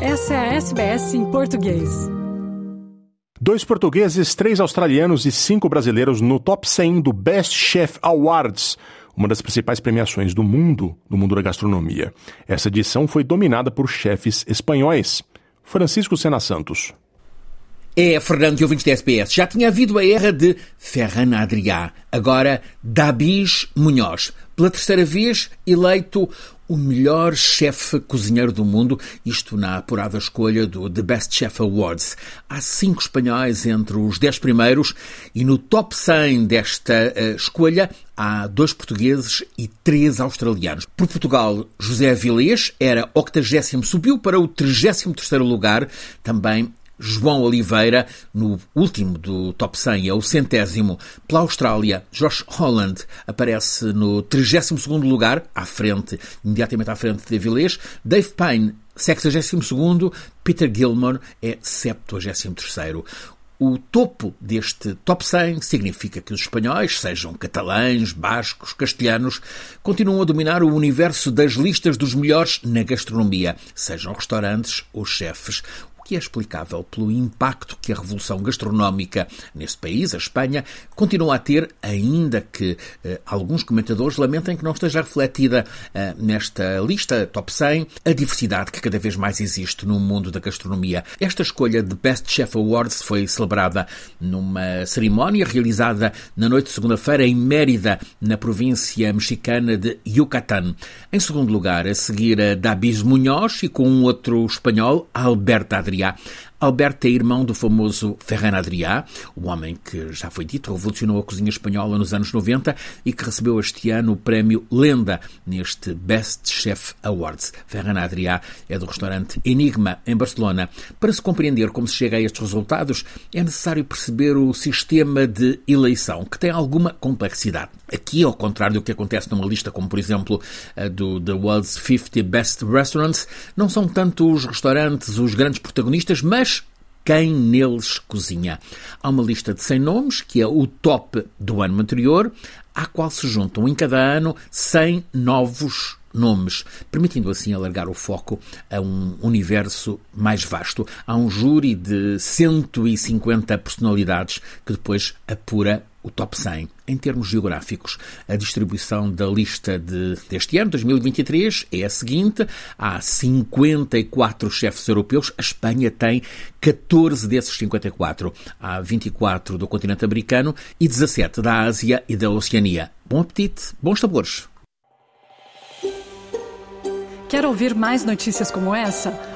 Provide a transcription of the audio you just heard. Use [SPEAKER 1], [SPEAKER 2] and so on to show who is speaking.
[SPEAKER 1] Essa é a SBS em português.
[SPEAKER 2] Dois portugueses, três australianos e cinco brasileiros no top 100 do Best Chef Awards, uma das principais premiações do mundo, do mundo da gastronomia. Essa edição foi dominada por chefes espanhóis. Francisco Sena Santos.
[SPEAKER 3] É, Fernando e ouvintes da SPS, já tinha havido a era de Ferran Adrià, agora Dabis Munhoz. Pela terceira vez, eleito o melhor chefe cozinheiro do mundo, isto na apurada escolha do The Best Chef Awards. Há cinco espanhóis entre os dez primeiros e no top 100 desta uh, escolha há dois portugueses e três australianos. Por Portugal, José Avilés era 80 subiu para o 33º lugar, também João Oliveira, no último do top 100, é o centésimo. Pela Austrália, Josh Holland aparece no 32 lugar, à frente, imediatamente à frente de Avilés. Dave Payne, 62 Peter Gilmore é 73 o topo deste top 100 significa que os espanhóis, sejam catalães, bascos, castelhanos, continuam a dominar o universo das listas dos melhores na gastronomia, sejam restaurantes ou chefes que é explicável pelo impacto que a revolução gastronómica nesse país, a Espanha, continua a ter, ainda que eh, alguns comentadores lamentem que não esteja refletida eh, nesta lista top 100 a diversidade que cada vez mais existe no mundo da gastronomia. Esta escolha de Best Chef Awards foi celebrada numa cerimónia realizada na noite de segunda-feira em Mérida, na província mexicana de Yucatán. Em segundo lugar, a seguir a Davis Munhoz e com um outro espanhol, Alberto Adriano. Adrià. Alberto é irmão do famoso Ferran Adrià, o homem que, já foi dito, revolucionou a cozinha espanhola nos anos 90 e que recebeu este ano o prémio Lenda neste Best Chef Awards. Ferran Adrià é do restaurante Enigma, em Barcelona. Para se compreender como se chega a estes resultados, é necessário perceber o sistema de eleição, que tem alguma complexidade. Aqui, ao contrário do que acontece numa lista como, por exemplo, a do The World's 50 Best Restaurants, não são tanto os restaurantes os grandes protagonistas, mas quem neles cozinha. Há uma lista de 100 nomes, que é o top do ano anterior, à qual se juntam em cada ano 100 novos nomes, permitindo assim alargar o foco a um universo mais vasto. Há um júri de 150 personalidades que depois apura o top 100 em termos geográficos. A distribuição da lista de, deste ano, 2023, é a seguinte: há 54 chefes europeus, a Espanha tem 14 desses 54. Há 24 do continente americano e 17 da Ásia e da Oceania. Bom apetite, bons sabores!
[SPEAKER 1] Quer ouvir mais notícias como essa?